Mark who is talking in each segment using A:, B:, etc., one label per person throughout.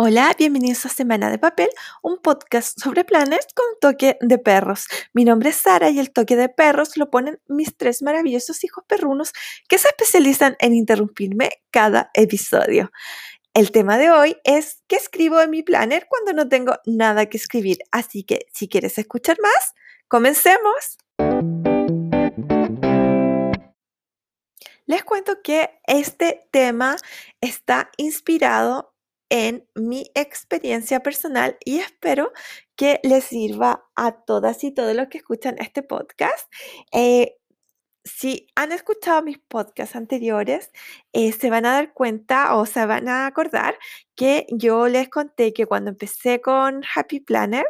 A: Hola, bienvenidos a Semana de Papel, un podcast sobre planes con toque de perros. Mi nombre es Sara y el toque de perros lo ponen mis tres maravillosos hijos perrunos que se especializan en interrumpirme cada episodio. El tema de hoy es qué escribo en mi planner cuando no tengo nada que escribir. Así que si quieres escuchar más, comencemos. Les cuento que este tema está inspirado en mi experiencia personal y espero que les sirva a todas y todos los que escuchan este podcast. Eh, si han escuchado mis podcasts anteriores, eh, se van a dar cuenta o se van a acordar que yo les conté que cuando empecé con Happy Planner,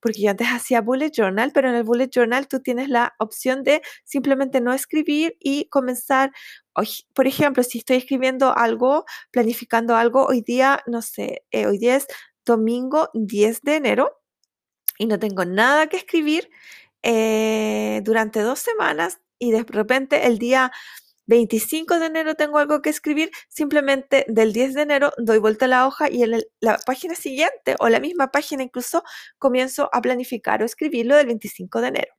A: porque yo antes hacía Bullet Journal, pero en el Bullet Journal tú tienes la opción de simplemente no escribir y comenzar, por ejemplo, si estoy escribiendo algo, planificando algo, hoy día, no sé, eh, hoy día es domingo 10 de enero y no tengo nada que escribir. Eh, durante dos semanas y de repente el día 25 de enero tengo algo que escribir, simplemente del 10 de enero doy vuelta a la hoja y en la página siguiente o la misma página incluso comienzo a planificar o escribirlo del 25 de enero.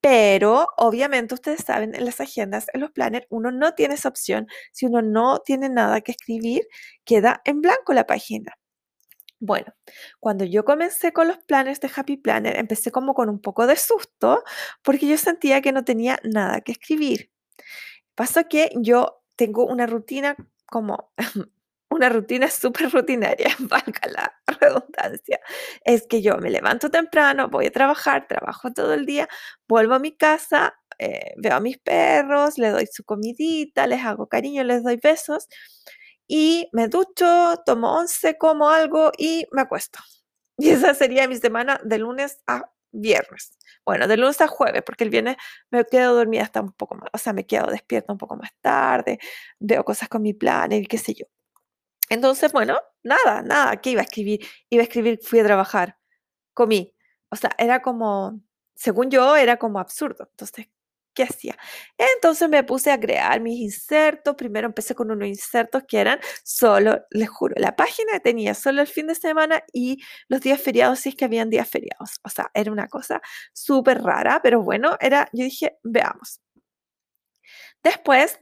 A: Pero obviamente ustedes saben, en las agendas, en los planners, uno no tiene esa opción. Si uno no tiene nada que escribir, queda en blanco la página. Bueno, cuando yo comencé con los planes de Happy Planner, empecé como con un poco de susto porque yo sentía que no tenía nada que escribir. Pasó que yo tengo una rutina como una rutina súper rutinaria, valga la redundancia. Es que yo me levanto temprano, voy a trabajar, trabajo todo el día, vuelvo a mi casa, eh, veo a mis perros, les doy su comidita, les hago cariño, les doy besos y me ducho, tomo once, como algo y me acuesto. Y esa sería mi semana de lunes a viernes. Bueno, de lunes a jueves, porque el viernes me quedo dormida hasta un poco más, o sea, me quedo despierta un poco más tarde, veo cosas con mi plan y qué sé yo. Entonces, bueno, nada, nada, ¿qué iba a escribir? Iba a escribir, fui a trabajar, comí. O sea, era como, según yo, era como absurdo. Entonces, ¿qué hacía? Entonces me puse a crear mis insertos. Primero empecé con unos insertos que eran solo, les juro, la página tenía solo el fin de semana y los días feriados, si es que habían días feriados. O sea, era una cosa súper rara, pero bueno, era, yo dije, veamos. Después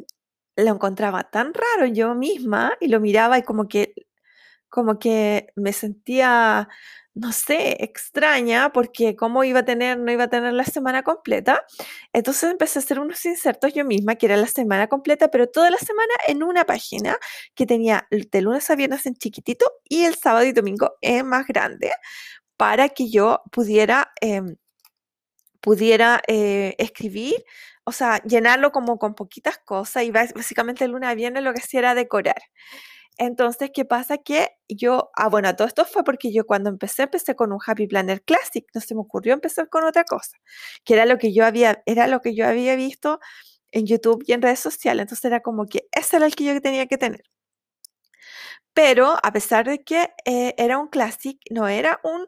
A: lo encontraba tan raro yo misma y lo miraba y como que, como que me sentía no sé, extraña, porque cómo iba a tener, no iba a tener la semana completa. Entonces empecé a hacer unos insertos yo misma, que era la semana completa, pero toda la semana en una página que tenía de lunes a viernes en chiquitito y el sábado y domingo en más grande, para que yo pudiera, em, pudiera eh, escribir, o sea, llenarlo como con poquitas cosas y básicamente el lunes a viernes lo que hacía era decorar. Entonces, ¿qué pasa? Que yo, ah, bueno, todo esto fue porque yo cuando empecé, empecé con un Happy Planner Classic, no se me ocurrió empezar con otra cosa, que era lo que yo había, era lo que yo había visto en YouTube y en redes sociales, entonces era como que ese era el que yo tenía que tener. Pero a pesar de que eh, era un Classic, no era un,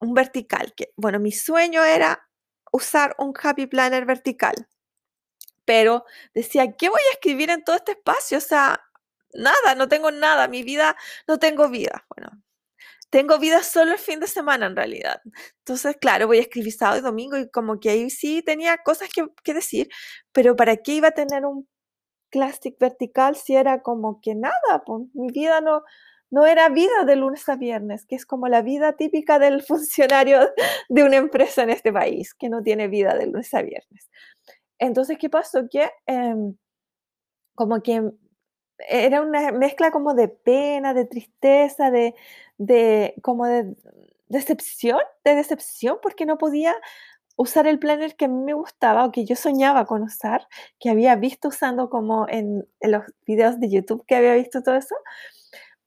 A: un vertical, que bueno, mi sueño era usar un Happy Planner vertical, pero decía, ¿qué voy a escribir en todo este espacio? O sea, nada, no tengo nada, mi vida, no tengo vida. Bueno, tengo vida solo el fin de semana en realidad. Entonces, claro, voy a escribir sábado y domingo y como que ahí sí tenía cosas que, decir, pero ¿para qué iba a tener un plástico vertical si era como que nada? Mi vida no, no era vida de lunes a viernes, que es como la vida típica del funcionario de una empresa en este país, que no tiene vida de lunes a viernes. Entonces, ¿qué pasó? Que em, como que era una mezcla como de pena, de tristeza, de, de como de decepción, de decepción, porque no podía usar el planner que me gustaba o que yo soñaba con usar, que había visto usando como en, los videos de YouTube que había visto todo eso,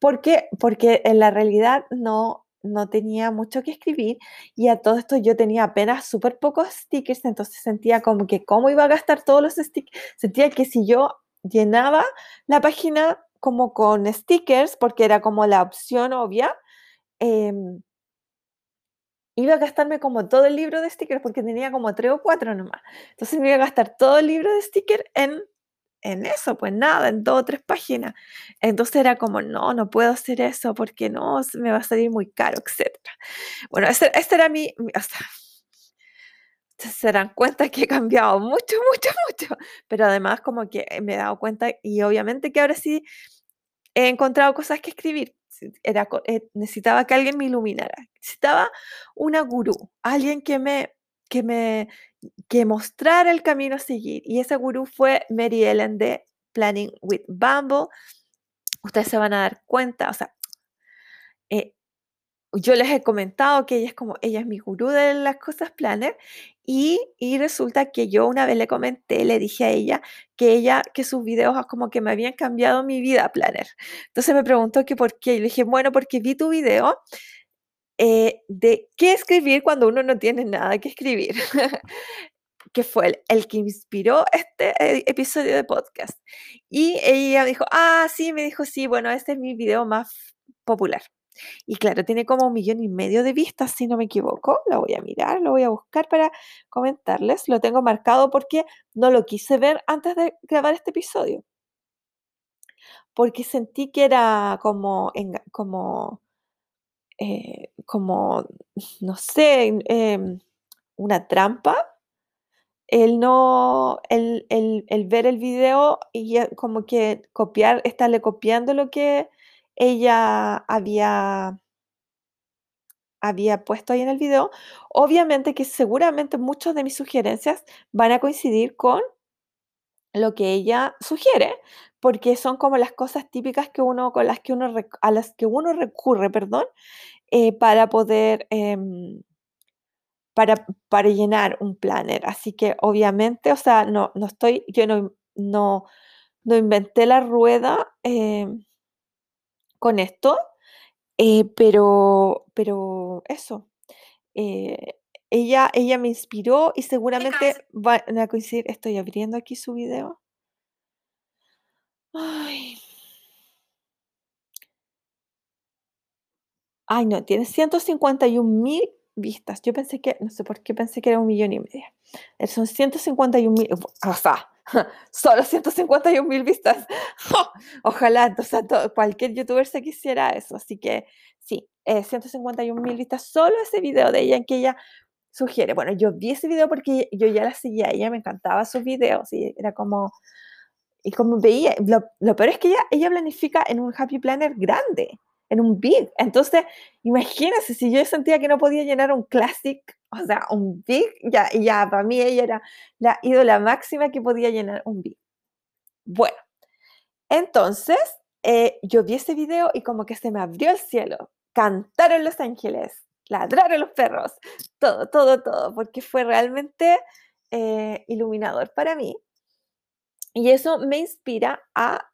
A: porque, porque en la realidad no, no tenía mucho que escribir y a todo esto yo tenía apenas súper pocos stickers, entonces sentía como que cómo iba a gastar todos los stickers, sentía que si yo llenaba la página como con stickers, porque era como la opción obvia. Em, iba a gastarme como todo el libro de stickers, porque tenía como tres o cuatro nomás. Entonces me iba a gastar todo el libro de stickers en en eso, pues nada, en dos o tres páginas. Entonces era como, no, no puedo hacer eso porque no, me va a salir muy caro, etc. Bueno, ese, era mi, se dan cuenta que he cambiado mucho, mucho, mucho, pero además como que me he dado cuenta y obviamente que ahora sí he encontrado cosas que escribir. Eh, necesitaba que alguien me iluminara, necesitaba una gurú, alguien que me, que me que mostrara el camino a seguir. Y ese gurú fue Mary Ellen de Planning with Bumble. Ustedes se van a dar cuenta, o sea, eh, yo les he comentado que ella es como, ella es mi gurú de las cosas planner y, resulta que yo una vez le comenté, le dije a ella que ella, que sus videos como que me habían cambiado mi vida planner. Entonces me preguntó que por qué y le dije, bueno, porque vi tu video eh, de qué escribir cuando uno no tiene nada que escribir, que fue el, que inspiró este eh, episodio de podcast. Y ella dijo, ah, sí, me dijo, sí, bueno, este es mi video más popular. Y claro, tiene como un millón y medio de vistas, si no me equivoco. Lo voy a mirar, lo voy a buscar para comentarles. Lo tengo marcado porque no lo quise ver antes de grabar este episodio. Porque sentí que era como, como eh, como, no sé, em, una trampa. El no, el, el, ver el video y como que copiar, estarle copiando lo que ella había, había puesto ahí en el video. Obviamente que seguramente muchas de mis sugerencias van a coincidir con lo que ella sugiere, porque son como las cosas típicas que uno, con las que uno, a las que uno recurre, perdón, eh, para poder, em, para, para llenar un planner. Así que obviamente, o sea, no, no estoy, yo no, no, no inventé la rueda em, con esto, eh, pero, pero eso. Eh, ella, ella me inspiró y seguramente van a coincidir. Estoy abriendo aquí su video. Ay. Ay, no, tiene 151 mil vistas. Yo pensé que, no sé por qué pensé que era un millón y medio. Eh, son 151 mil, o sea, solo 151 mil vistas. Ojalá, entonces cualquier youtuber se quisiera eso. Así que sí, 151 mil vistas, solo ese video de ella en que ella sugiere. Bueno, yo vi ese video porque yo ya la seguía, ella me encantaba sus videos y era como, y como veía, lo, lo peor es que ella, ella planifica en un happy planner grande, en un big. Entonces, imagínense, si yo sentía que no podía llenar un classic, o sea, un big, ya, ya para mí ella era la ídola máxima que podía llenar un big. Bueno, entonces eh, yo vi ese video y como que se me abrió el cielo. Cantaron los ángeles, ladraron los perros, todo, todo, todo, porque fue realmente eh, iluminador para mí. Y eso me inspira a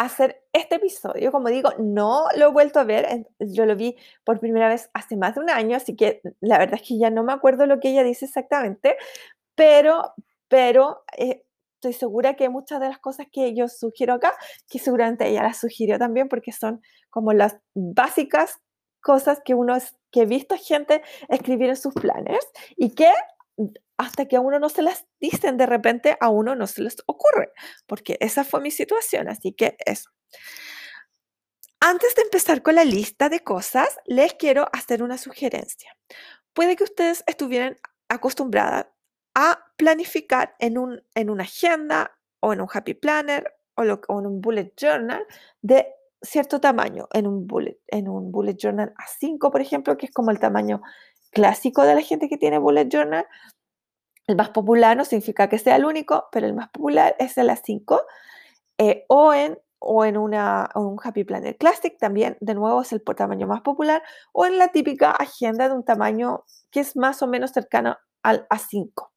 A: hacer este episodio. Como digo, no lo he vuelto a ver, yo lo vi por primera vez hace más de un año, así que la verdad es que ya no me acuerdo lo que ella dice exactamente, pero, pero eh, estoy segura que muchas de las cosas que yo sugiero acá, que seguramente ella las sugirió también, porque son como las básicas cosas que uno que he visto gente escribir en sus planes y que hasta que a uno no se las dicen de repente, a uno no se les ocurre, porque esa fue mi situación, así que eso. Antes de empezar con la lista de cosas, les quiero hacer una sugerencia. Puede que ustedes estuvieran acostumbradas a planificar en, un, en una agenda o en un happy planner o, en un bullet journal de cierto tamaño en un bullet, en un bullet journal A5, por ejemplo, que es como el tamaño clásico de la gente que tiene bullet journal. El más popular no significa que sea el único, pero el más popular es el A5. Eh, o, en, o en una, un Happy Planner Classic, también de nuevo es el tamaño más popular. O en la típica agenda de un tamaño que es más o menos cercano al A5.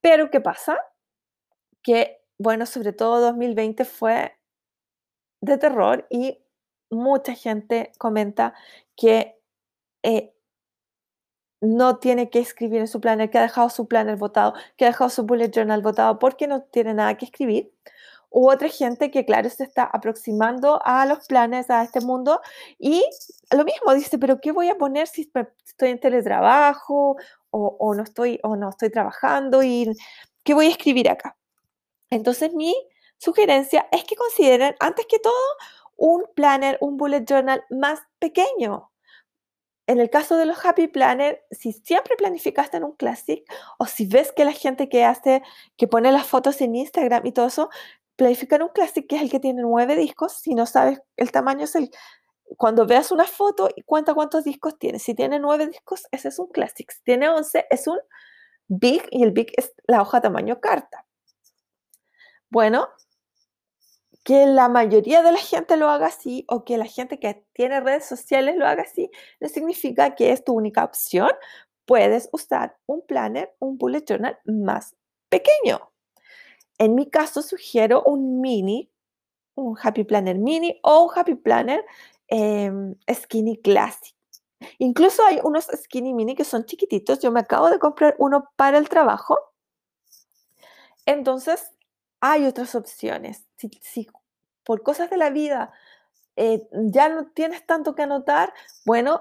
A: Pero ¿qué pasa? Que, bueno, sobre todo 2020 fue de terror y mucha gente comenta que eh, no tiene que escribir en su planner, que ha dejado su planner votado, que ha dejado su bullet journal votado porque no tiene nada que escribir. U otra gente que, claro, se está aproximando a los planes, a este mundo, y lo mismo dice, pero ¿qué voy a poner si estoy en teletrabajo o, o no, estoy, o no estoy trabajando? ¿Y qué voy a escribir acá? Entonces mi sugerencia es que consideren antes que todo un planner, un bullet journal más pequeño. En el caso de los Happy Planner, si siempre planificaste en un Classic o si ves que la gente que hace, que pone las fotos en Instagram y todo eso, planificar un Classic que es el que tiene nueve discos, si no sabes el tamaño es el... Cuando veas una foto y cuenta cuántos discos tiene. Si tiene nueve discos, ese es un Classic. Si tiene once, es un Big y el Big es la hoja tamaño carta. Bueno, que la mayoría de la gente lo haga así o que la gente que tiene redes sociales lo haga así, no significa que es tu única opción. Puedes usar un planner, un bullet journal más pequeño. En mi caso, sugiero un mini, un Happy Planner mini o un Happy Planner em, Skinny Classic. Incluso hay unos Skinny Mini que son chiquititos. Yo me acabo de comprar uno para el trabajo. Entonces, hay otras opciones. Si, por cosas de la vida eh, ya no tienes tanto que anotar, bueno,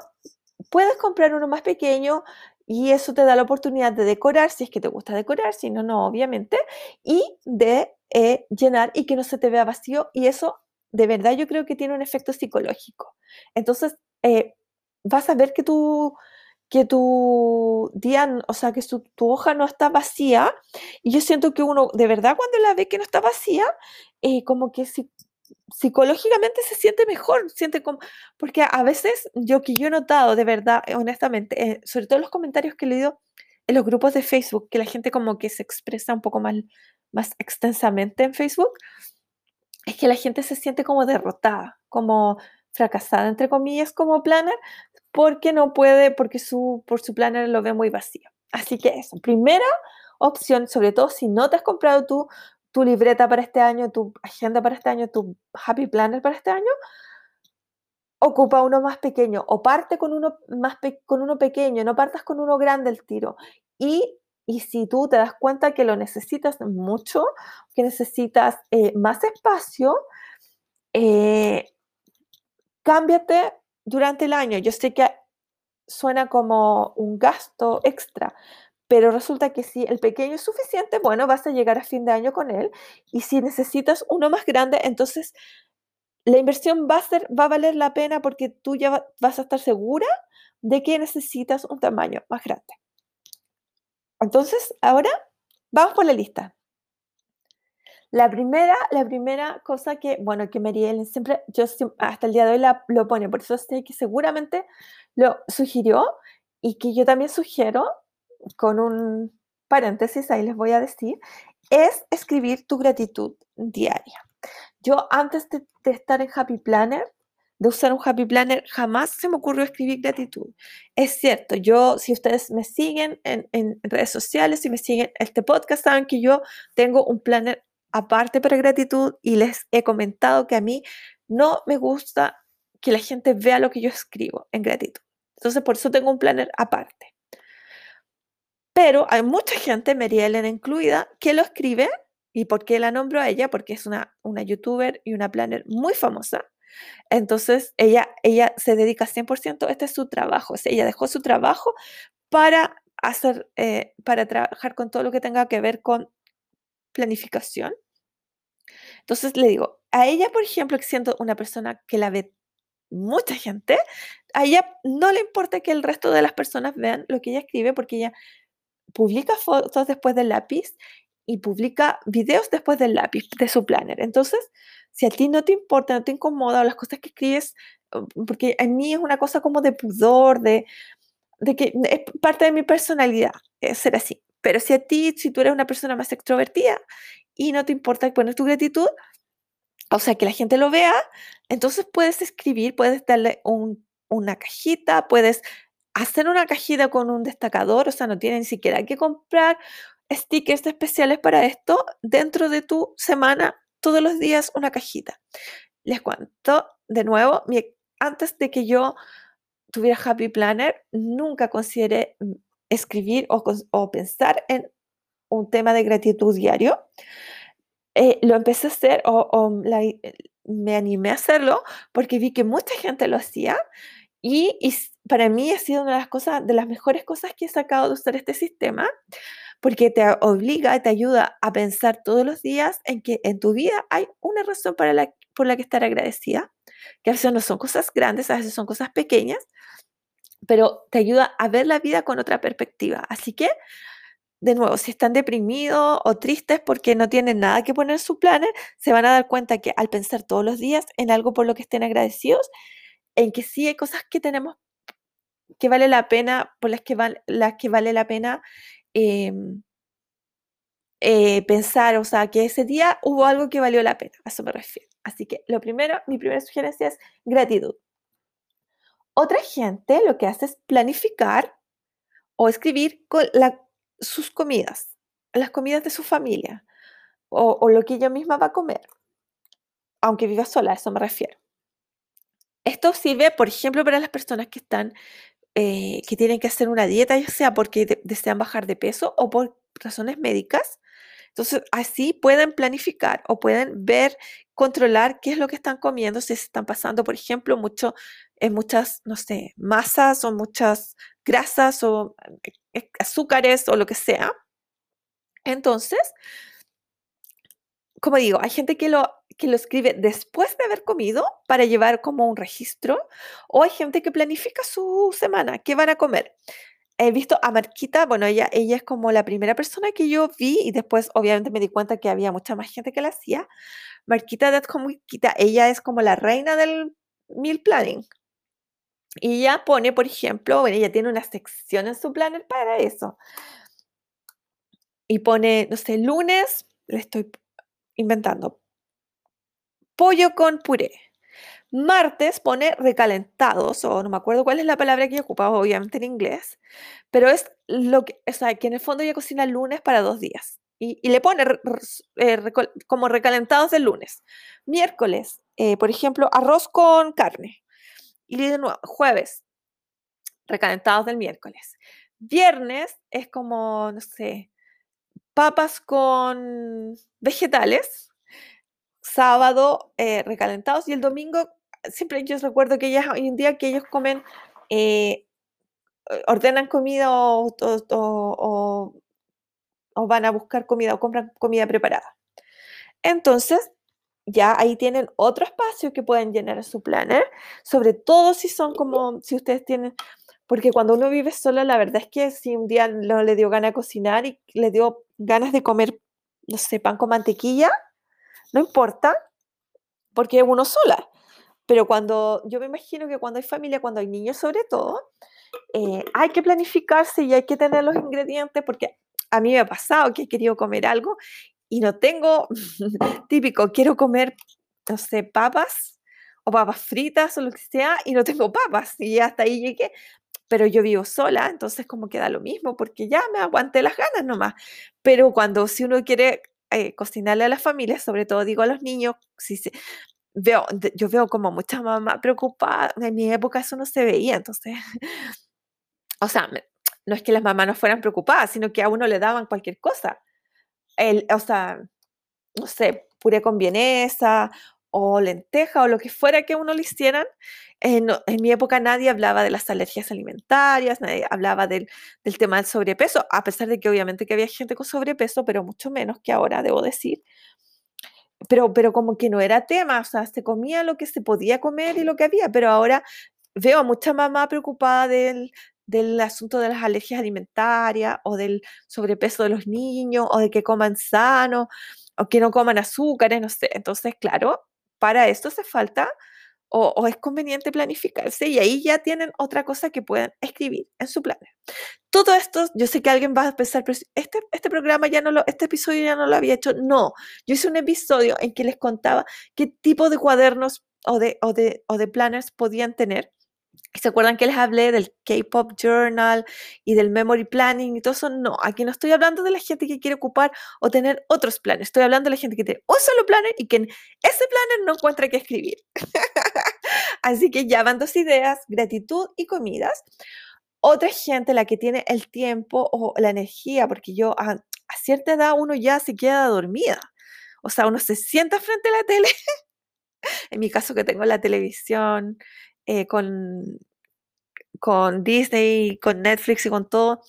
A: puedes comprar uno más pequeño y eso te da la oportunidad de decorar, si es que te gusta decorar, si no, no, obviamente, y de eh, llenar y que no se te vea vacío. Y eso, de verdad, yo creo que tiene un efecto psicológico. Entonces, eh, vas a ver que tu, que tu día, o sea, que tu hoja no está vacía. Y yo siento que uno, de verdad, cuando la ve que no está vacía, eh, como que si, psicológicamente se siente mejor, siente como, porque a veces yo que yo he notado, de verdad, eh, honestamente, eh, sobre todo los comentarios que he leído en los grupos de Facebook, que la gente como que se expresa un poco más, más extensamente en Facebook, es que la gente se siente como derrotada, como fracasada, entre comillas, como planner, porque no puede, porque su, por su planner lo ve muy vacío. Así que eso, primera opción, sobre todo si no te has comprado tu, tu libreta para este año, tu agenda para este año, tu happy planner para este año, ocupa uno más pequeño o parte con uno, más con uno pequeño, no partas con uno grande el tiro. Y, y, si tú te das cuenta que lo necesitas mucho, que necesitas eh, más espacio, eh, cámbiate durante el año. Yo sé que suena como un gasto extra, pero resulta que si el pequeño es suficiente, bueno, vas a llegar a fin de año con él. Y si necesitas uno más grande, entonces la inversión va a, va a valer la pena porque tú ya vas a estar segura de que necesitas un tamaño más grande. Entonces, ahora vamos por la lista. La primera, la primera cosa que, bueno, que Marielle siempre, yo hasta el día de hoy la, lo pone, por eso sé que seguramente lo sugirió y que yo también sugiero, con un paréntesis, ahí les voy a decir, es escribir tu gratitud diaria. Yo antes de, estar en Happy Planner, de usar un Happy Planner, jamás se me ocurrió escribir gratitud. Es cierto, yo, si ustedes me siguen en, en redes sociales, si me siguen este podcast, saben que yo tengo un planner aparte para gratitud y les he comentado que a mí no me gusta que la gente vea lo que yo escribo en gratitud. Entonces, por eso tengo un planner aparte. Pero hay mucha gente, Mary Ellen incluida, que lo escribe. ¿Y por qué la nombro a ella? Porque es una, una youtuber y una planner muy famosa. Entonces, ella, ella se dedica 100%, este es su trabajo. ella dejó su trabajo para hacer, eh, para trabajar con todo lo que tenga que ver con planificación. Entonces le digo, a ella, por ejemplo, que siento una persona que la ve mucha gente, a ella no le importa que el resto de las personas vean lo que ella escribe porque ella publica fotos después del lápiz y publica videos después del lápiz de su planner. Entonces, si a ti no te importa, no te incomoda las cosas que escribes, porque a mí es una cosa como de pudor, de, de que es parte de mi personalidad ser así. Pero si a ti, si tú eres una persona más extrovertida y no te importa poner tu gratitud, o sea, que la gente lo vea, entonces puedes escribir, puedes darle una cajita, puedes hacer una cajita con un destacador, o sea, no tienes ni siquiera que comprar stickers especiales para esto dentro de tu semana, todos los días una cajita. Les cuento de nuevo, antes de que yo tuviera Happy Planner, nunca consideré escribir o, pensar en un tema de gratitud diario. Eh, lo empecé a hacer o, me animé a hacerlo porque vi que mucha gente lo hacía y, para mí ha sido una de las cosas, de las mejores cosas que he sacado de usar este sistema, porque te obliga, te ayuda a pensar todos los días en que en tu vida hay una razón para la, por la que estar agradecida, que a veces no son cosas grandes, a veces son cosas pequeñas, pero te ayuda a ver la vida con otra perspectiva. Así que, de nuevo, si están deprimidos o tristes porque no tienen nada que poner en su planner, se van a dar cuenta que al pensar todos los días en algo por lo que estén agradecidos, en que sí hay cosas que tenemos que vale la pena, por las que, las que vale la pena em, eh, pensar, o sea, que ese día hubo algo que valió la pena, a eso me refiero. Así que lo primero, mi primera sugerencia es gratitud. Otra gente lo que hace es planificar o escribir con sus comidas, las comidas de su familia o, lo que ella misma va a comer, aunque viva sola, a eso me refiero. Esto sirve, por ejemplo, para las personas que están eh, que tienen que hacer una dieta, ya sea porque desean bajar de peso o por razones médicas. Entonces, así pueden planificar o pueden ver, controlar qué es lo que están comiendo, si se están pasando, por ejemplo, mucho, en muchas, no sé, masas o muchas grasas o azúcares o lo que sea. Entonces, como digo, hay gente que lo que lo escribe después de haber comido para llevar como un registro, o hay gente que planifica su semana, qué van a comer. He visto a Marquita, bueno, ella, ella es como la primera persona que yo vi y después obviamente me di cuenta que había mucha más gente que la hacía. Marquita de Marquita, ella es como la reina del meal planning. Y ella pone, por ejemplo, ella tiene una sección en su planner para eso. Y pone, no sé, lunes, le estoy inventando, pollo con puré. Martes pone recalentados, o no me acuerdo cuál es la palabra que ocupaba, obviamente en inglés, pero es lo que, o sea, que en el fondo ella cocina lunes para dos días y, le pone eh, como recalentados del lunes. Miércoles, eh, por ejemplo, arroz con carne. Y de nuevo, jueves, recalentados del miércoles. Viernes es como, no sé, papas con vegetales sábado eh, recalentados y el domingo, siempre yo recuerdo que ellas hoy en día que ellos comen, eh, ordenan comida o, o, van a buscar comida o compran comida preparada. Entonces, ya ahí tienen otro espacio que pueden llenar en su planner, sobre todo si son como, si ustedes tienen, porque cuando uno vive solo, la verdad es que si un día no le dio ganas de cocinar y le dio ganas de comer, no sé, pan con mantequilla, no importa, porque es uno sola. Pero cuando, yo me imagino que cuando hay familia, cuando hay niños sobre todo, eh, hay que planificarse y hay que tener los ingredientes, porque a mí me ha pasado que he querido comer algo y no tengo, típico, quiero comer, no sé, papas o papas fritas o lo que sea, y no tengo papas, y hasta ahí llegué. Pero yo vivo sola, entonces como queda lo mismo, porque ya me aguanté las ganas nomás. Pero cuando si uno quiere eh, cocinarle a las familias, sobre todo digo a los niños, si se, veo, yo veo como mucha mamá preocupada, en mi época eso no se veía, entonces, o sea, no es que las mamás no fueran preocupadas, sino que a uno le daban cualquier cosa. El, o sea, no sé, puré con vienesa o lenteja o lo que fuera que uno le hicieran. En, mi época nadie hablaba de las alergias alimentarias, nadie hablaba del, tema del sobrepeso, a pesar de que obviamente que había gente con sobrepeso, pero mucho menos que ahora, debo decir. Pero, pero como que no era tema, o sea, se comía lo que se podía comer y lo que había, pero ahora veo a mucha mamá preocupada del, del asunto de las alergias alimentarias o del sobrepeso de los niños o de que coman sano o que no coman azúcares, no sé. Entonces, claro, para esto hace falta o, es conveniente planificarse y ahí ya tienen otra cosa que pueden escribir en su plan. Todo esto, yo sé que alguien va a pensar, pero este, este programa ya no lo, este episodio ya no lo había hecho. No, yo hice un episodio en que les contaba qué tipo de cuadernos o de, o de, o de planners podían tener ¿Se acuerdan que les hablé del K-Pop Journal y del Memory Planning y todo eso? No, aquí no estoy hablando de la gente que quiere ocupar o tener otros planes. Estoy hablando de la gente que tiene un solo planner y que en ese planner no encuentra qué escribir. Así que ya van dos ideas, gratitud y comidas. Otra gente, la que tiene el tiempo o la energía, porque yo a, a cierta edad uno ya se queda dormida. O sea, uno se sienta frente a la tele. en mi caso que tengo la televisión eh, con, con Disney, con Netflix y con todo,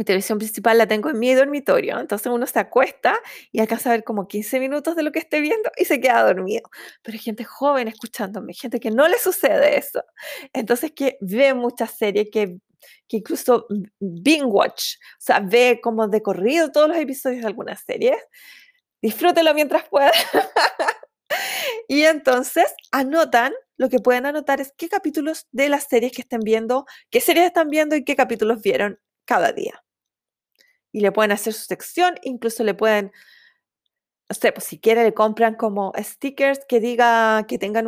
A: mi televisión principal la tengo en mi dormitorio, entonces uno se acuesta y alcanza a ver como 15 minutos de lo que esté viendo y se queda dormido. Pero hay gente joven escuchándome, gente que no le sucede eso. Entonces que ve muchas series, que, que incluso binge watch, o sea, ve como de corrido todos los episodios de algunas series. Disfrútelo mientras pueda. y entonces anotan, lo que pueden anotar es qué capítulos de las series que estén viendo, qué series están viendo y qué capítulos vieron cada día. Y le pueden hacer su sección, incluso le pueden, no sé, pues si quiere le compran como stickers que diga, que tengan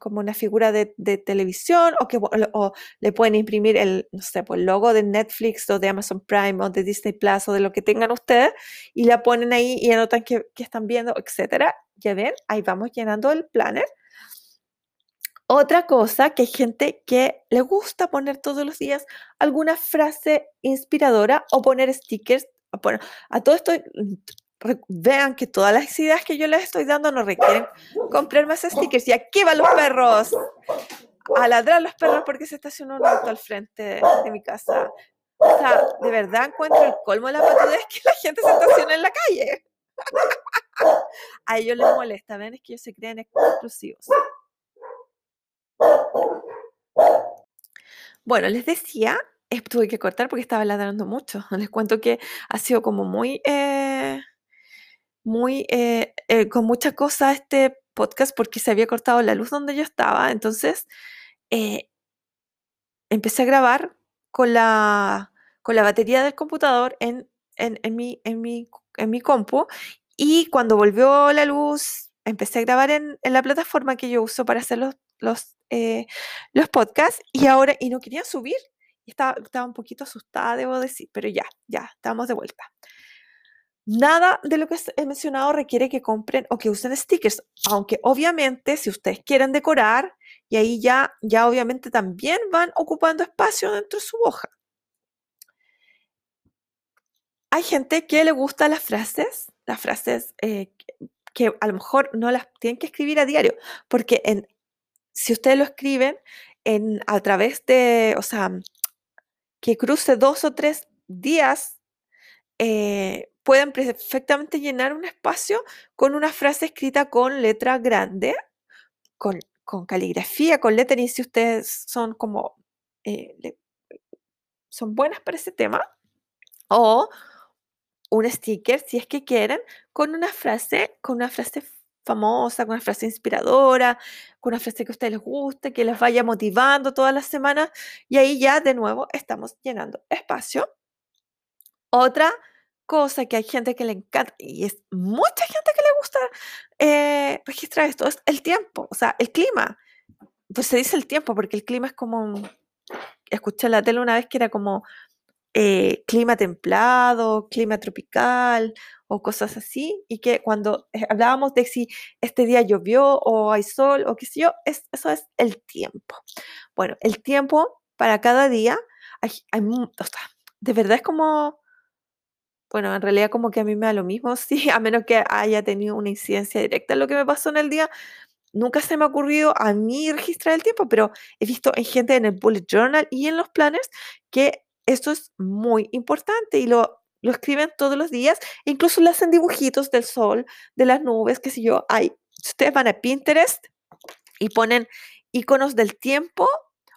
A: como una figura de, televisión o que o le pueden imprimir el, no sé, pues el logo de Netflix o de Amazon Prime o de Disney Plus o de lo que tengan ustedes y la ponen ahí y anotan que, que están viendo, etcétera. Ya ven, ahí vamos llenando el planner otra cosa que hay gente que le gusta poner todos los días alguna frase inspiradora o poner stickers. Bueno, a todo esto, vean que todas las ideas que yo les estoy dando no requieren comprar más stickers. Y aquí van los perros. A ladrar los perros porque se estacionó un auto al frente de, mi casa. O sea, de verdad encuentro el colmo de la patudez que la gente se estaciona en la calle. A ellos les molesta, ven, es que ellos se creen exclusivos. Bueno, les decía, tuve que cortar porque estaba ladrando mucho. Les cuento que ha sido como muy, eh, muy, eh, eh, con mucha cosa este podcast porque se había cortado la luz donde yo estaba. Entonces, empecé a grabar con la, con la batería del computador en, en, en, mi, en, mi, en mi compu. Y cuando volvió la luz, empecé a grabar en, en la plataforma que yo uso para hacer los, los eh, los podcasts y ahora, y no querían subir. Estaba, estaba un poquito asustada, debo decir, pero ya, ya, estamos de vuelta. Nada de lo que he mencionado requiere que compren o que usen stickers, aunque obviamente si ustedes quieren decorar, y ahí ya, ya obviamente también van ocupando espacio dentro de su hoja. Hay gente que le gusta las frases, las frases eh, que a lo mejor no las tienen que escribir a diario, porque en si ustedes lo escriben en, a través de, o sea, que cruce dos o tres días, eh, pueden perfectamente llenar un espacio con una frase escrita con letra grande, con, caligrafía, con lettering, si ustedes son como, eh, son buenas para ese tema, o un sticker, si es que quieren, con una frase, con una frase famosa, con una frase inspiradora, con una frase que a ustedes les guste, que les vaya motivando todas las semanas. Y ahí ya de nuevo estamos llenando espacio. Otra cosa que hay gente que le encanta, y es mucha gente que le gusta eh, registrar esto, es el tiempo, o sea, el clima. Pues se dice el tiempo, porque el clima es como, escuché en la tele una vez que era como eh, clima templado, clima tropical o cosas así, y que cuando eh, hablábamos de si este día llovió o hay sol o qué sé yo, es, eso es el tiempo. Bueno, el tiempo para cada día, hay, de verdad es como, bueno, en realidad como que a mí me da lo mismo, sí, a menos que haya tenido una incidencia directa en lo que me pasó en el día. Nunca se me ha ocurrido a mí registrar el tiempo, pero he visto en gente en el bullet journal y en los planners que esto es muy importante y lo, escriben todos los días. Incluso le hacen dibujitos del sol, de las nubes, qué sé yo. Hay, ustedes van a Pinterest y ponen iconos del tiempo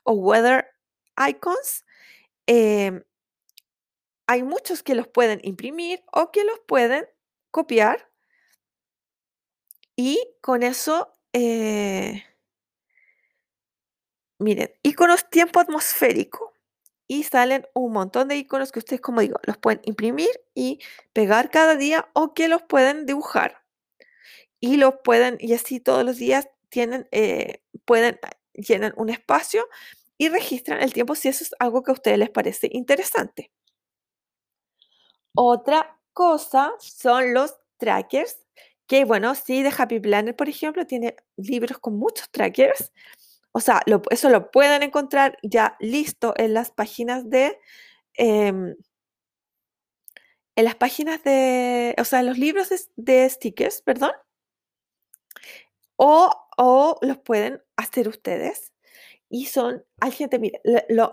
A: o weather icons. Em, hay muchos que los pueden imprimir o que los pueden copiar. Y con eso, eh, miren, iconos tiempo atmosférico y salen un montón de iconos que ustedes, como digo, los pueden imprimir y pegar cada día o que los pueden dibujar. Y los pueden, y así todos los días tienen, eh, pueden, ah, llenar un espacio y registran el tiempo si eso es algo que a ustedes les parece interesante. Otra cosa son los trackers, que bueno, si de Happy Planner, por ejemplo, tiene libros con muchos trackers o sea, eso lo pueden encontrar ya listo en las páginas de, em, en las páginas de, o sea, en los libros de, stickers, perdón. O, o, los pueden hacer ustedes. Y son, hay gente, mire,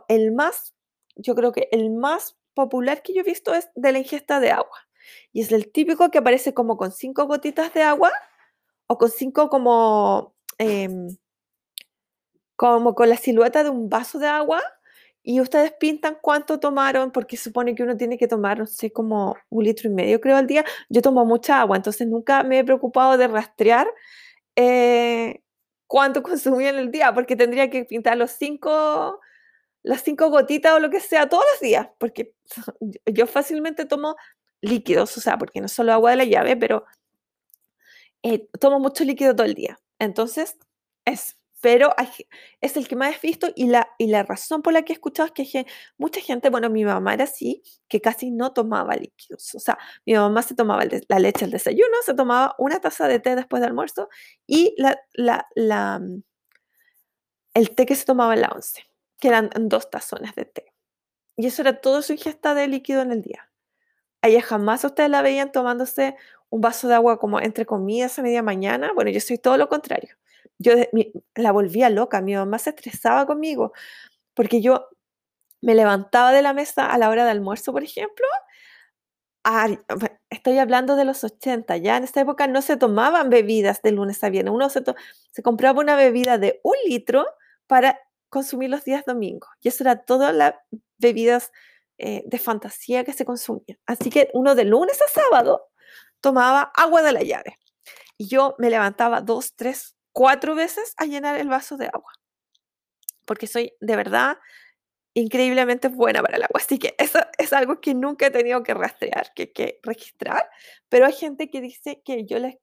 A: el más, yo creo que el más popular que yo he visto es de la ingesta de agua. Y es el típico que aparece como con cinco gotitas de agua o con cinco como, em, como con la silueta de un vaso de agua y ustedes pintan cuánto tomaron, porque supone que uno tiene que tomar, no sé, como un litro y medio, creo, al día. Yo tomo mucha agua, entonces nunca me he preocupado de rastrear eh, cuánto consumí en el día, porque tendría que pintar los cinco, las cinco gotitas o lo que sea todos los días, porque yo fácilmente tomo líquidos, o sea, porque no solo agua de la llave, pero eh, tomo mucho líquido todo el día. Entonces, es pero es el que más he visto y la, razón por la que he escuchado es que mucha gente, bueno, mi mamá era así, que casi no tomaba líquidos. O sea, mi mamá se tomaba la leche al desayuno, se tomaba una taza de té después del almuerzo y la, la, mm, el té que se tomaba en la once, que eran dos tazones de té. Y eso era todo su ingesta de líquido en el día. A ella jamás ustedes la veían tomándose un vaso de agua como entre comidas a media mañana. Bueno, yo soy todo lo contrario yo la volvía loca, mi mamá se estresaba conmigo, porque yo me levantaba de la mesa a la hora de almuerzo, por ejemplo. estoy hablando de los 80, ya en esta época no se tomaban bebidas de lunes a viernes, uno se, se compraba una bebida de un litro para consumir los días domingos, y eso era todas las bebidas eh, de fantasía que se consumían. Así que uno de lunes a sábado tomaba agua de la llave. Y yo me levantaba dos, tres, cuatro veces a llenar el vaso de agua. Porque soy de verdad increíblemente buena para el agua. Así que eso es algo que nunca he tenido que rastrear, que, que registrar. Pero hay gente que dice que yo les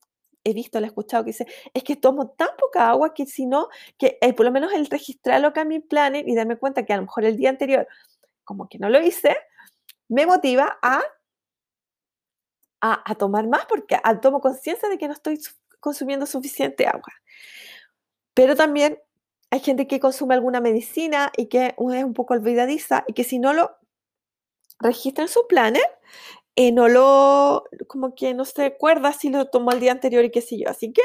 A: he visto, le he escuchado, que dice, es que tomo tan poca agua que si no, que eh, por lo menos el registrarlo acá en mi planner y darme cuenta que a lo mejor el día anterior, como que no lo hice, me motiva a, a, a tomar más porque al tomo conciencia de que no estoy consumiendo suficiente agua. Pero también hay gente que consume alguna medicina y que es un poco olvidadiza y que si no lo registra en su planner, eh, no lo, como que no se acuerda si lo tomó el día anterior y qué sé yo. Así que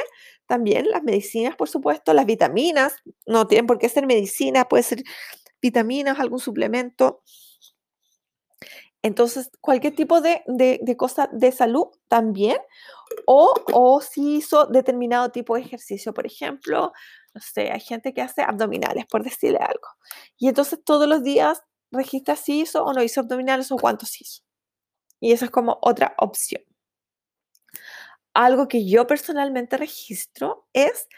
A: también las medicinas, por supuesto, las vitaminas, no tienen por qué ser medicina, puede ser vitaminas, algún suplemento. Entonces, cualquier tipo de, de, de cosa de salud también, o, o si hizo determinado tipo de ejercicio, por ejemplo, no sé, hay gente que hace abdominales, por decirle algo. Y entonces todos los días registra si hizo o no hizo abdominales o cuántos hizo. Y esa es como otra opción. Algo que yo personalmente registro es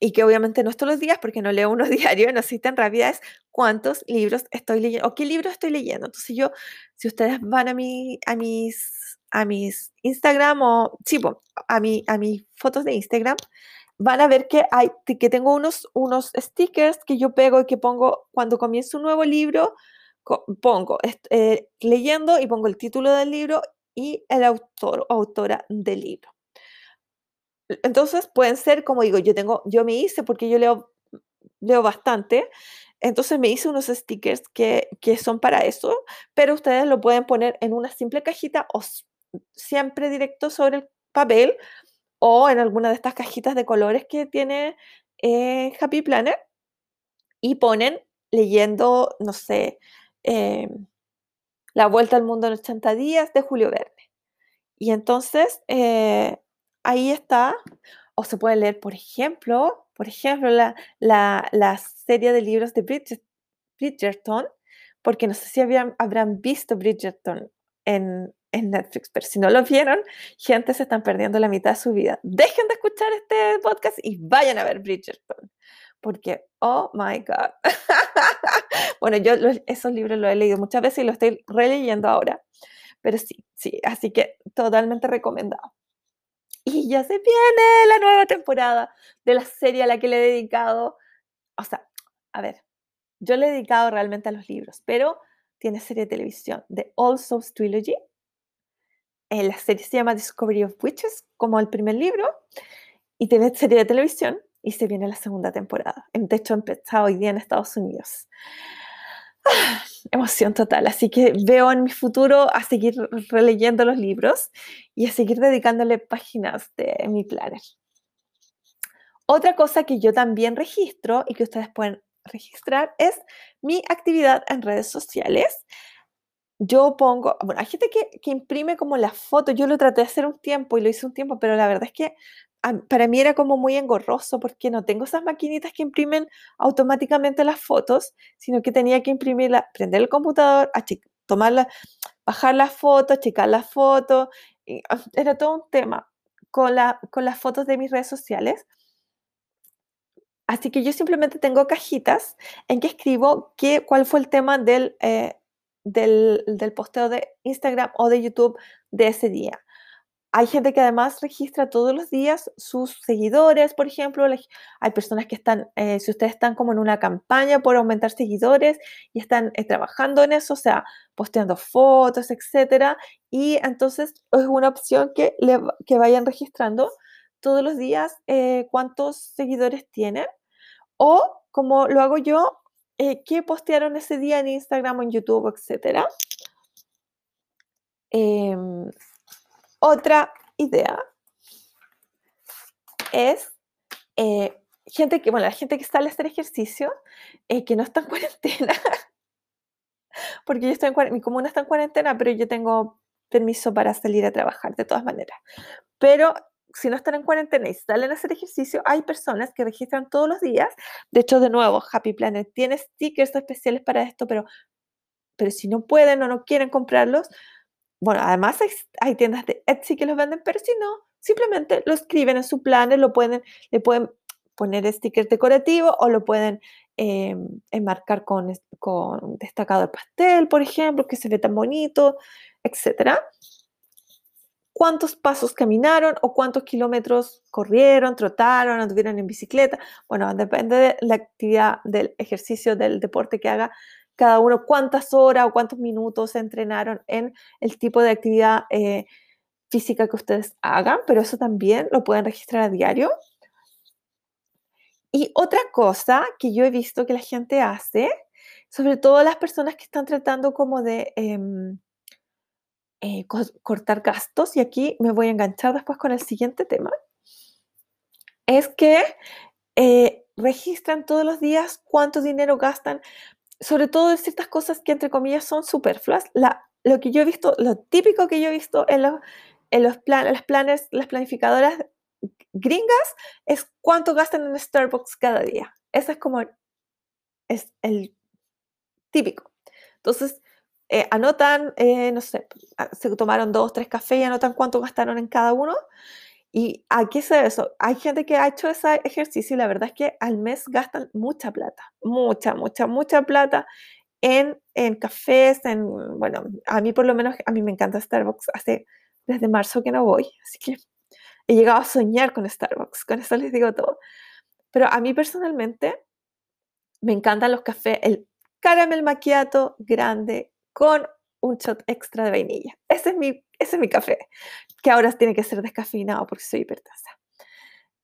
A: y que obviamente no es todos los días porque no leo uno diario, no soy tan rápida, es cuántos libros estoy leyendo o qué libro estoy leyendo. Entonces yo, si ustedes van a, mi, a, mis, a mis Instagram o, sí, a, mi, a mis fotos de Instagram, van a ver que, hay, que tengo unos, unos stickers que yo pego y que pongo cuando comienzo un nuevo libro, pongo eh, leyendo y pongo el título del libro y el autor o autora del libro. Entonces pueden ser, como digo, yo tengo, yo me hice porque yo leo, leo bastante, entonces me hice unos stickers que, que son para eso, pero ustedes lo pueden poner en una simple cajita o siempre directo sobre el papel o en alguna de estas cajitas de colores que tiene eh, Happy Planner y ponen leyendo, no sé, em, La Vuelta al Mundo en 80 días de Julio Verne. Y entonces eh, ahí está. O se puede leer, por ejemplo, por ejemplo, la, la, serie de libros de Bridgerton, porque no sé si habrán visto Bridgerton en, en Netflix, pero si no lo vieron, gente se están perdiendo la mitad de su vida. Dejen de escuchar este podcast y vayan a ver Bridgerton, porque, oh my God. bueno, yo esos libros los he leído muchas veces y los estoy releyendo ahora, pero sí, sí, así que totalmente recomendado. Y ya se viene la nueva temporada de la serie a la que le he dedicado. O sea, a ver, yo le he dedicado realmente a los libros, pero tiene serie de televisión de All Souls Trilogy. Eh, la serie se llama Discovery of Witches, como el primer libro, y tiene serie de televisión y se viene la segunda temporada. De hecho, empezado hoy día en Estados Unidos. Emoción total. Así que veo en mi futuro a seguir releyendo los libros y a seguir dedicándole páginas de mi planner. Otra cosa que yo también registro y que ustedes pueden registrar es mi actividad en redes sociales. yo pongo, bueno, hay gente que, que imprime como las fotos, yo lo traté de hacer un tiempo y lo hice un tiempo, pero la verdad es que para mí era como muy engorroso porque no tengo esas maquinitas que imprimen automáticamente las fotos, sino que tenía que imprimirla, prender el computador, tomarla, bajar la foto, checar la foto, ah, era todo un tema con, la, con las fotos de mis redes sociales. Así que yo simplemente tengo cajitas en que escribo qué, cuál fue el tema del, eh, posteo de Instagram o de YouTube de ese día. Hay gente que además registra todos los días sus seguidores, por ejemplo. Hay personas que están, eh, si ustedes están como en una campaña por aumentar seguidores y están eh, trabajando en eso, o sea, posteando fotos, etcétera. Y entonces es una opción que, que vayan registrando todos los días eh, cuántos seguidores tienen. O como lo hago yo, qué postearon ese día en Instagram en YouTube, etcétera. Otra idea es eh, gente que, bueno, la gente que sale a hacer ejercicio, eh, que no está en cuarentena, porque yo estoy en mi comuna está en cuarentena, pero yo tengo permiso para salir a trabajar de todas maneras. Pero si no están en cuarentena y salen a hacer ejercicio, hay personas que registran todos los días. De hecho, de nuevo, Happy Planet tiene stickers especiales para esto, pero, pero si no pueden o no quieren comprarlos, bueno, además hay, tiendas de Etsy que los venden, pero si no, simplemente lo escriben en su plan, lo pueden, le pueden poner stickers decorativos o lo pueden eh, enmarcar con, con destacado de pastel, por ejemplo, que se ve tan bonito, etc. ¿Cuántos pasos caminaron o cuántos kilómetros corrieron, trotaron, anduvieron en bicicleta? Bueno, depende de la actividad del ejercicio, del deporte que haga cada uno cuántas horas o cuántos minutos se entrenaron en el tipo de actividad eh, física que ustedes hagan, pero eso también lo pueden registrar a diario. Y otra cosa que yo he visto que la gente hace, sobre todo las personas que están tratando como de em, eh, cortar gastos, y aquí me voy a enganchar después con el siguiente tema, es que eh, registran todos los días cuánto dinero gastan sobre todo de ciertas cosas que entre comillas son superfluas. Lo que yo he visto, lo típico que yo he visto en los, en los plan, las planes, las planificadoras gringas es cuánto gastan en Starbucks cada día. Ese es como es el típico. Entonces, eh, anotan, eh, no sé, se tomaron dos, tres cafés y anotan cuánto gastaron en cada uno y aquí se eso. Hay gente que ha hecho ese ejercicio y la verdad es que al mes gastan mucha plata, mucha, mucha, mucha plata en, en cafés, en, bueno, a mí por lo menos, a mí me encanta Starbucks, hace desde marzo que no voy, así que he llegado a soñar con Starbucks, con eso les digo todo. Pero a mí personalmente me encantan los cafés, el caramel macchiato grande con un shot extra de vainilla. Ese es mi, ese es mi café, que ahora tiene que ser descafeinado porque soy hipertensa.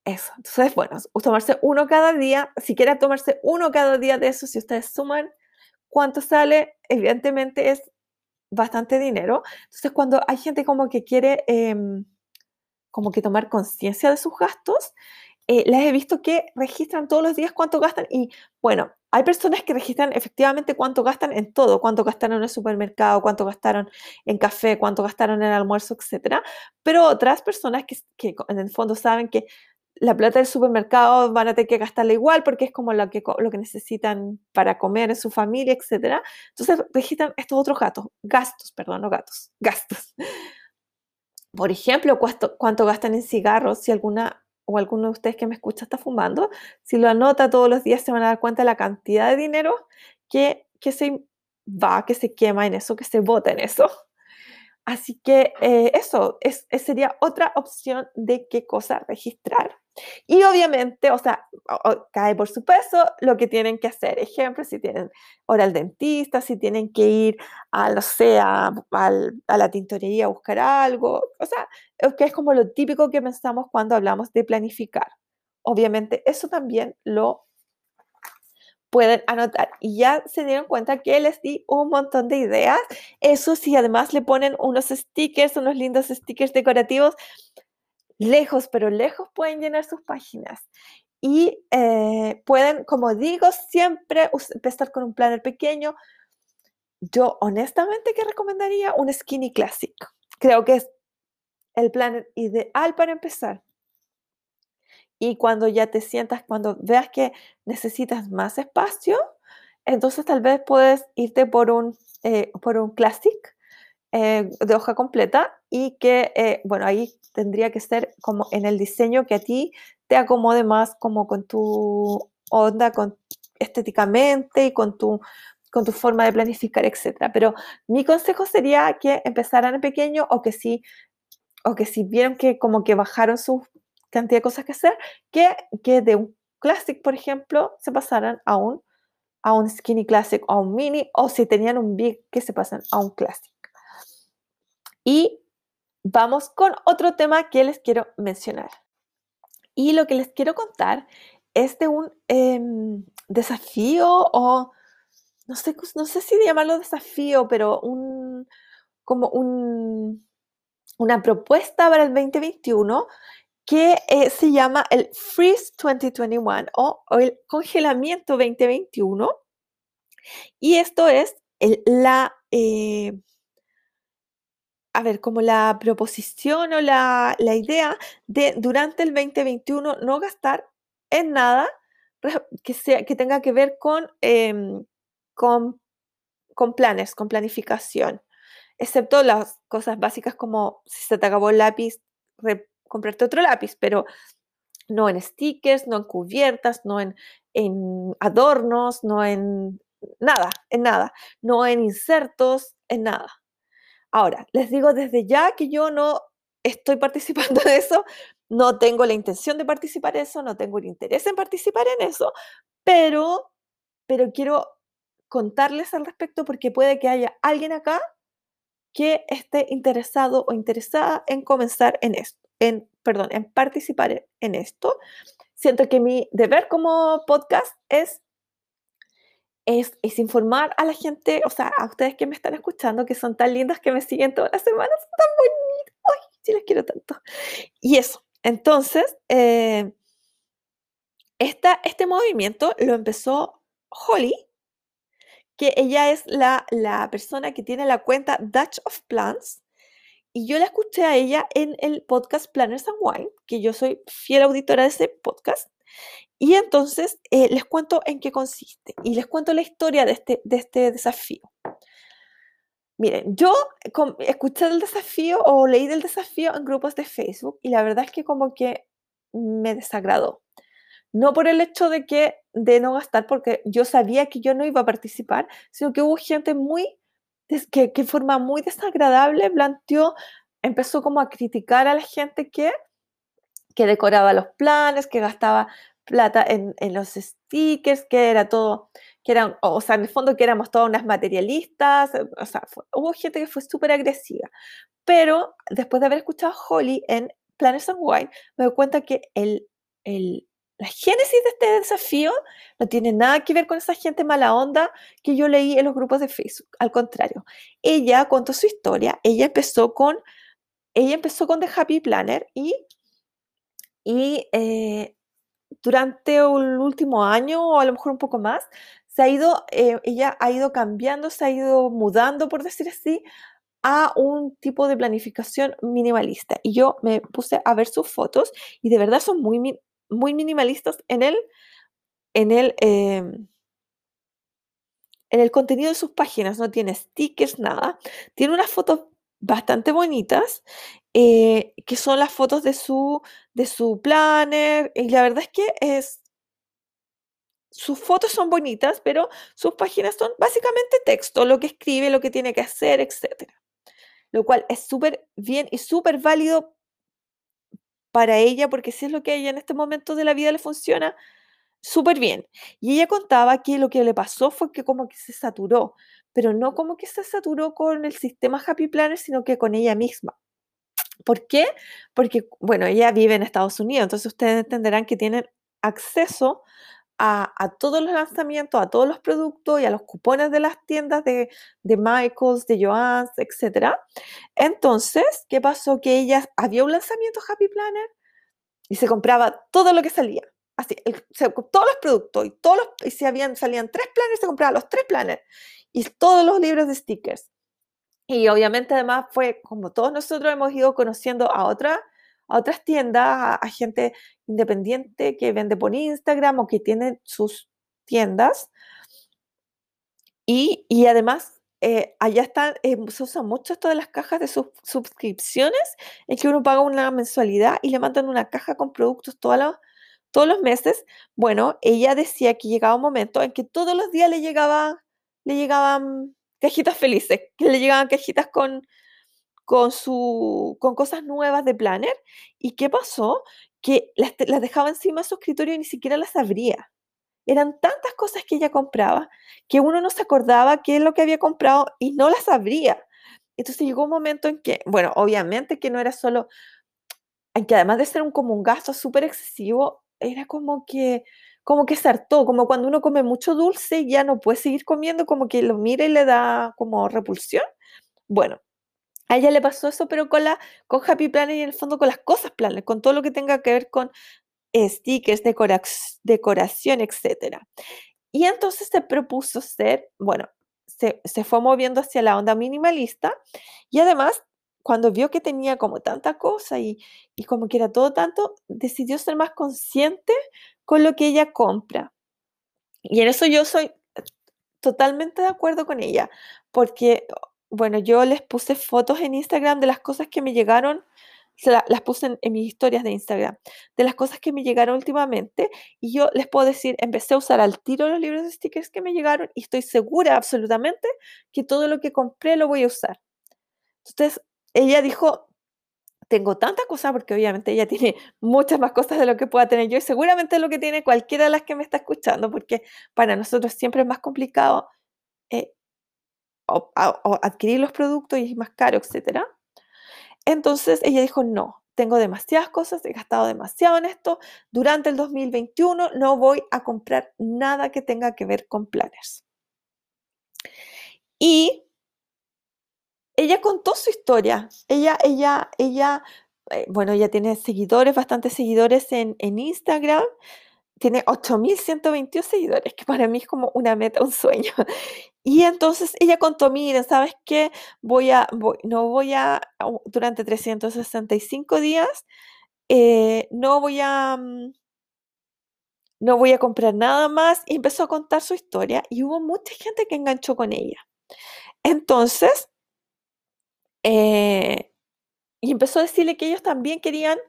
A: Eso. Entonces, bueno, tomarse uno cada día. Si quieren tomarse uno cada día de eso, si ustedes suman cuánto sale, evidentemente es bastante dinero. Entonces, cuando hay gente como que quiere em, como que tomar conciencia de sus gastos, eh, les he visto que registran todos los días cuánto gastan y bueno, hay personas que registran efectivamente cuánto gastan en todo, cuánto gastaron en el supermercado, cuánto gastaron en café, cuánto gastaron en almuerzo, etc. Pero otras personas que, que en el fondo saben que la plata del supermercado van a tener que gastarla igual porque es como lo que, lo que necesitan para comer en su familia, etc. Entonces registran estos otros gastos, gastos, perdón, no gatos, gastos. Por ejemplo, cuánto, cuánto gastan en cigarros, si alguna o alguno de ustedes que me escucha está fumando, si lo anota todos los días se van a dar cuenta de la cantidad de dinero que, que se va, que se quema en eso, que se bota en eso. Así que eh, eso es, sería otra opción de qué cosa registrar. Y obviamente, o sea, cae por su peso lo que tienen que hacer. Ejemplo, si tienen hora al dentista, si tienen que ir a, no sé, a, la tintorería a buscar algo. O sea, que es como lo típico que pensamos cuando hablamos de planificar. Obviamente, eso también lo pueden anotar. Y ya se dieron cuenta que les di un montón de ideas. Eso sí, además le ponen unos stickers, unos lindos stickers decorativos. Lejos, pero lejos pueden llenar sus páginas. Y eh, pueden, como digo, siempre empezar con un planner pequeño. yo honestamente que recomendaría un Skinny Classic. Creo que es el plan ideal para empezar. Y cuando ya te sientas, cuando veas que necesitas más espacio, entonces tal vez puedes irte por un, eh, por un Classic eh, de hoja completa y que, eh, bueno, ahí tendría que ser como en el diseño que a ti te acomode más como con tu onda, estéticamente y con tu, con tu forma de planificar, etc. Pero mi consejo sería que empezaran en pequeño o que si, o que si vieron que como que bajaron su cantidad de cosas que hacer, que, que de un Classic, por ejemplo, se pasaran a un, a un Skinny Classic o a un Mini, o si tenían un Big, que se pasan a un Classic. Y vamos con otro tema que les quiero mencionar. Y lo que les quiero contar es de un em, desafío o no sé, no sé si llamarlo desafío, pero un, como un, una propuesta para el 2021 que eh, se llama el Freeze 2021 o, el congelamiento 2021. Y esto es la, eh, a ver, como la proposición o la, idea de durante el 2021 no gastar en nada que, sea, que tenga que ver con, em, con, con planes, con planificación, excepto las cosas básicas como si se te acabó el lápiz, comprarte otro lápiz, pero no en stickers, no en cubiertas, no en adornos, no en nada, en nada, no en insertos, en nada. Ahora, les digo desde ya que yo no estoy participando en eso, no tengo la intención de participar en eso, no tengo el interés en participar en eso, pero, pero quiero contarles al respecto porque puede que haya alguien acá que esté interesado o interesada en comenzar en esto, en, perdón, en participar en esto. Siento que mi deber como podcast es es, informar a la gente, o sea, a ustedes que me están escuchando, que son tan lindas, que me siguen todas las semanas, son tan bonitas, ay, sí les quiero tanto. Y eso, entonces, eh, este movimiento lo empezó Holly, que ella es la, la persona que tiene la cuenta Dutch of Plants, y yo la escuché a ella en el podcast Planners and Wine, que yo soy fiel auditora de ese podcast. Y entonces eh, les cuento en qué consiste y les cuento la historia de este, de este desafío. Miren, yo escuché el desafío o leí del desafío en grupos de Facebook y la verdad es que como que me desagradó. No por el hecho de que de no gastar, porque yo sabía que yo no iba a participar, sino que hubo gente muy que, que forma muy desagradable planteó, empezó como a criticar a la gente que que decoraba los planes, que gastaba plata en, los stickers, que era todo, que eran, o sea, en el fondo que éramos todas unas materialistas, eh, o sea, hubo gente que fue súper agresiva. Pero después de haber escuchado a Holly en Planes and Wine, me doy cuenta que el, el, la génesis de este desafío no tiene nada que ver con esa gente mala onda que yo leí en los grupos de Facebook. Al contrario, ella contó su historia, ella empezó con, ella empezó con The Happy Planner y, y eh, durante el último año o a lo mejor un poco más, se ha ido, eh, ella ha ido cambiando, se ha ido mudando, por decir así, a un tipo de planificación minimalista. Y yo me puse a ver sus fotos y de verdad son muy, muy minimalistas en el, en el, em, en el contenido de sus páginas. No tiene stickers, nada. Tiene unas fotos bastante bonitas, eh, que son las fotos de su, de su planner. Y la verdad es que es, sus fotos son bonitas, pero sus páginas son básicamente texto, lo que escribe, lo que tiene que hacer, etc. Lo cual es súper bien y súper válido para ella, porque si es lo que a ella en este momento de la vida le funciona, súper bien. Y ella contaba que lo que le pasó fue que como que se saturó, pero no como que se saturó con el sistema Happy Planner, sino que con ella misma. ¿Por qué? Porque, bueno, ella vive en Estados Unidos, entonces ustedes entenderán que tienen acceso a, todos los lanzamientos, a todos los productos y a los cupones de las tiendas de, de Michaels, de Joann's, etc. Entonces, ¿qué pasó? Que ella había un lanzamiento Happy Planner y se compraba todo lo que salía. Así, todos los productos y todos los, y si habían, salían tres planners, se compraba los tres planners. Y todos los libros de stickers. Y obviamente además fue como todos nosotros hemos ido conociendo a, otra, a otras tiendas, a, gente independiente que vende por Instagram o que tiene sus tiendas. Y, y además eh, allá están, eh, se usa mucho esto de las cajas de suscripciones, en que uno paga una mensualidad y le mandan una caja con productos todos los, todos los meses. Bueno, ella decía que llegaba un momento en que todos los días le, llegaba, le llegaban cajitas felices, que le llegaban cajitas con, con, su, con cosas nuevas de Planner. ¿Y qué pasó? Que las, las dejaba encima de su escritorio y ni siquiera las abría. Eran tantas cosas que ella compraba que uno no se acordaba qué es lo que había comprado y no las abría. Entonces llegó un momento en que, bueno, obviamente que no era solo, en que además de ser un, como un gasto súper excesivo, era como que, como que se hartó, como cuando uno come mucho dulce y ya no puede seguir comiendo, como que lo mira y le da como repulsión. Bueno, a ella le pasó eso, pero con, la, con Happy Planet y en el fondo con las cosas Planet, con todo lo que tenga que ver con stickers, decoración, etc. Y entonces se propuso ser, bueno, se, fue moviendo hacia la onda minimalista y además cuando vio que tenía como tanta cosa y, y, como que era todo tanto, decidió ser más consciente con lo que ella compra. Y en eso yo soy totalmente de acuerdo con ella, porque, bueno, yo les puse fotos en Instagram de las cosas que me llegaron las puse en, mis historias de Instagram, de las cosas que me llegaron últimamente y yo les puedo decir, empecé a usar al tiro los libros de stickers que me llegaron y estoy segura absolutamente que todo lo que compré lo voy a usar. Entonces, ella dijo, tengo tantas cosas porque obviamente ella tiene muchas más cosas de lo que pueda tener yo y seguramente lo que tiene cualquiera de las que me está escuchando porque para nosotros siempre es más complicado eh, adquirir los productos y es más caro, etcétera. Entonces ella dijo, no, tengo demasiadas cosas, he gastado demasiado en esto, durante el 2021 no voy a comprar nada que tenga que ver con planners. Y ella contó su historia. Ella, ella, ella, eh, bueno, ella tiene seguidores, bastantes seguidores en, en Instagram. Tiene 8.121 seguidores, que para mí es como una meta, un sueño. Y entonces ella contó, miren, ¿sabes qué? Voy a, no voy a, durante 365 días, eh, no voy a, mm, no voy a comprar nada más. Y empezó a contar su historia y hubo mucha gente que enganchó con ella. Entonces, eh, y empezó a decirle que ellos también querían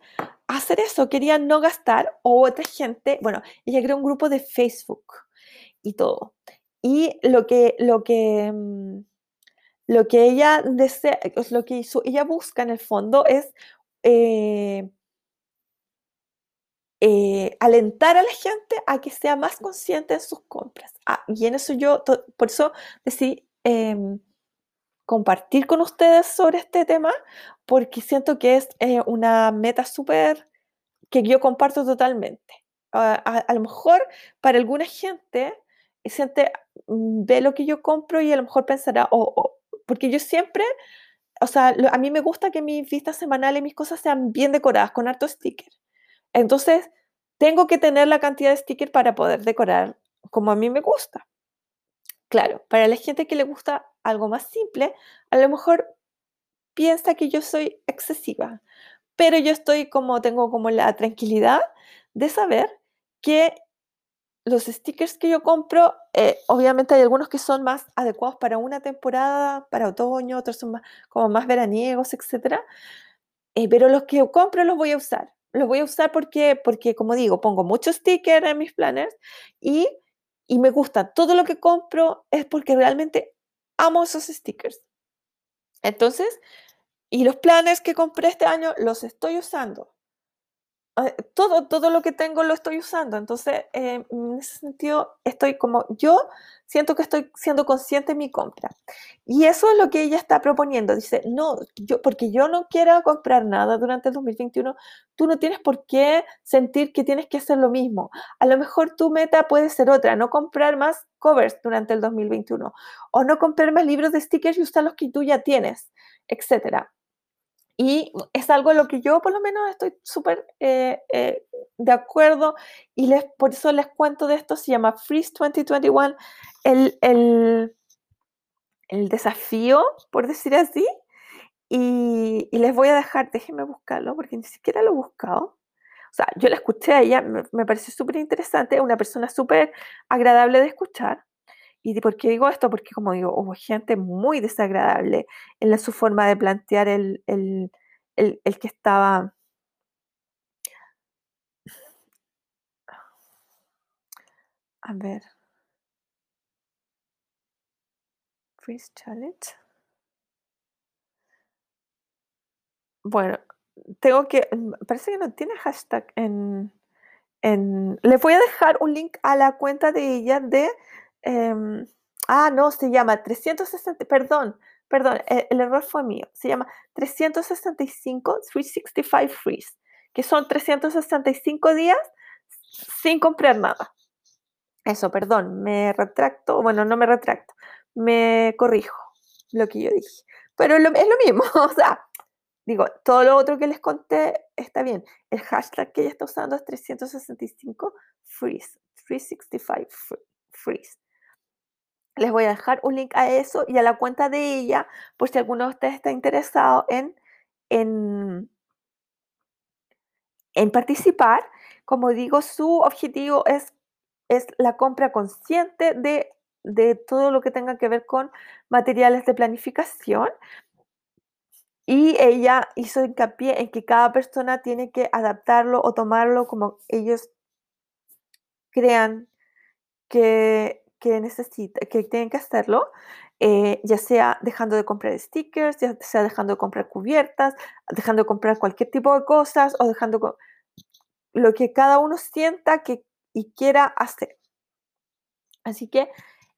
A: hacer eso, querían no gastar, o otra gente, bueno, ella creó un grupo de Facebook y todo. Y lo que, lo que, mm, lo que ella desea, lo que ella busca en el fondo es eh, eh, alentar a la gente a que sea más consciente en sus compras. Ah, y en eso yo, por eso decidí em, compartir con ustedes sobre este tema, porque siento que es eh, una meta súper que yo comparto totalmente. a, a, lo mejor para alguna gente siente, mm, ve lo que yo compro y a lo mejor pensará, o porque yo siempre, o sea, a mí me gusta que mis vistas semanales, mis cosas sean bien decoradas, con harto sticker. Entonces, tengo que tener la cantidad de sticker para poder decorar como a mí me gusta. Claro, para la gente que le gusta algo más simple, a lo mejor piensa que yo soy excesiva, pero yo estoy como, tengo como la tranquilidad de saber que los stickers que yo compro, eh, obviamente hay algunos que son más adecuados para una temporada, para otoño, otros son más, como más veraniegos, etc. Eh, pero los que compro los voy a usar. Los voy a usar porque, porque como digo, pongo muchos stickers en mis planners y, y me gusta. Todo lo que compro es porque realmente amo esos stickers. Entonces, y los planners que compré este año los estoy usando. Todo, todo lo que tengo lo estoy usando. Entonces, eh, en ese sentido, estoy como, yo siento que estoy siendo consciente de mi compra. Y eso es lo que ella está proponiendo. Dice, no, yo, porque yo no quiero comprar nada durante el 2021, tú no tienes por qué sentir que tienes que hacer lo mismo. A lo mejor tu meta puede ser otra, no comprar más covers durante el 2021 o no comprar más libros de stickers y usar los que tú ya tienes, etcétera. Y es algo en lo que yo por lo menos estoy súper eh, eh, de acuerdo y les, por eso les cuento de esto, se llama Freeze 2021. El, el, el desafío, por decir así. Y, les voy a dejar, déjenme buscarlo, porque ni siquiera lo he buscado. O sea, yo la escuché a ella, me, me pareció súper interesante, una persona súper agradable de escuchar. ¿Y por qué digo esto? Porque, como digo, hubo gente muy desagradable en su forma de plantear el, el, el, el que estaba A ver. Freeze Challenge. Bueno, tengo que. Mm, parece que no tiene hashtag en. en les voy a dejar un link a la cuenta de ella de. Em, ah, no, se llama 360. Perdón, perdón, el, el error fue mío. Se llama 365 365 Freeze, que son 365 días sin comprar nada. Eso, perdón, me retracto, bueno, no me retracto, me corrijo lo que yo dije. Pero es lo mismo, o sea, digo, todo lo otro que les conté está bien. El hashtag que ella está usando es 365 freeze, 365 freeze. Les voy a dejar un link a eso y a la cuenta de ella, por si alguno de ustedes está interesado en, en, en participar. Como digo, su objetivo es es la compra consciente de, todo lo que tenga que ver con materiales de planificación. Y ella hizo hincapié en que cada persona tiene que adaptarlo o tomarlo como ellos crean que, que necesita, que tienen que hacerlo, eh, ya sea dejando de comprar stickers, ya sea dejando de comprar cubiertas, dejando de comprar cualquier tipo de cosas o dejando lo que cada uno sienta que y quiera hacer. Así que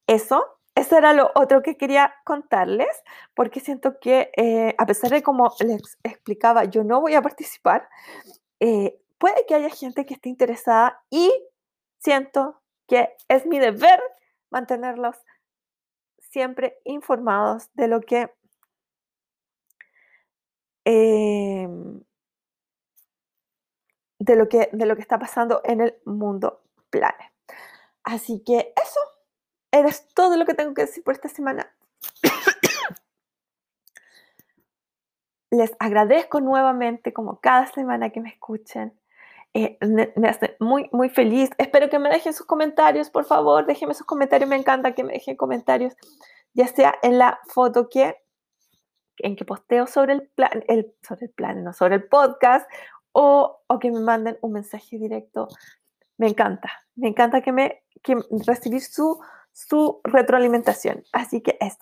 A: eso, eso era lo otro que quería contarles, porque siento que eh, a pesar de como les explicaba, yo no voy a participar, eh, puede que haya gente que esté interesada y siento que es mi deber mantenerlos siempre informados de lo que em, de lo que de lo que está pasando en el mundo planes. Así que eso, eres todo lo que tengo que decir por esta semana. Les agradezco nuevamente, como cada semana que me escuchen. Eh, me, hace muy, muy feliz. Espero que me dejen sus comentarios, por favor, déjenme sus comentarios. Me encanta que me dejen comentarios, ya sea en la foto que en que posteo sobre el plan, el, sobre el plan, no sobre el podcast, o, o que me manden un mensaje directo me encanta, me encanta que me recibir su, su retroalimentación. Así que eso.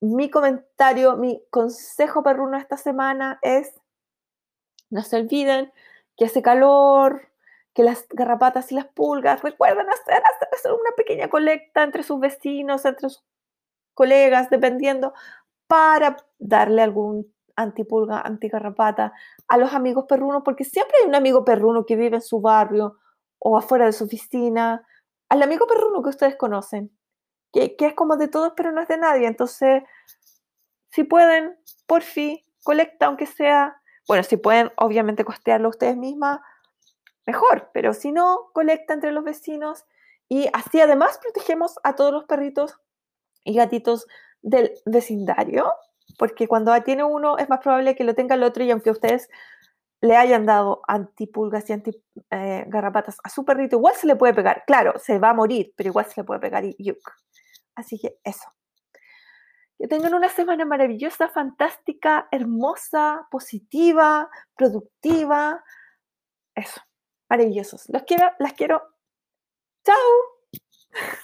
A: Mi comentario, mi consejo perruno esta semana es, no se olviden que hace calor, que las garrapatas y las pulgas, recuerden hacer, hacer una pequeña colecta entre sus vecinos, entre sus colegas, dependiendo, para darle algún antipulga, antigarrapata, a los amigos perrunos, porque siempre hay un amigo perruno que vive en su barrio o afuera de su oficina, al amigo perruno que ustedes conocen, que, es como de todos pero no es de nadie. Entonces, si pueden, por fin, colecta, aunque sea, bueno, si pueden, obviamente costearlo ustedes mismas, mejor, pero si no, colecta entre los vecinos y así además protegemos a todos los perritos y gatitos del vecindario porque cuando tiene uno es más probable que lo tenga el otro y aunque ustedes le hayan dado antipulgas y antigarrapatas eh, a su perrito, igual se le puede pegar. Claro, se va a morir, pero igual se le puede pegar y yuk. Así que eso. Que tengan una semana maravillosa, fantástica, hermosa, positiva, productiva. Eso, maravillosos. Los quiero, las quiero. ¡Chao!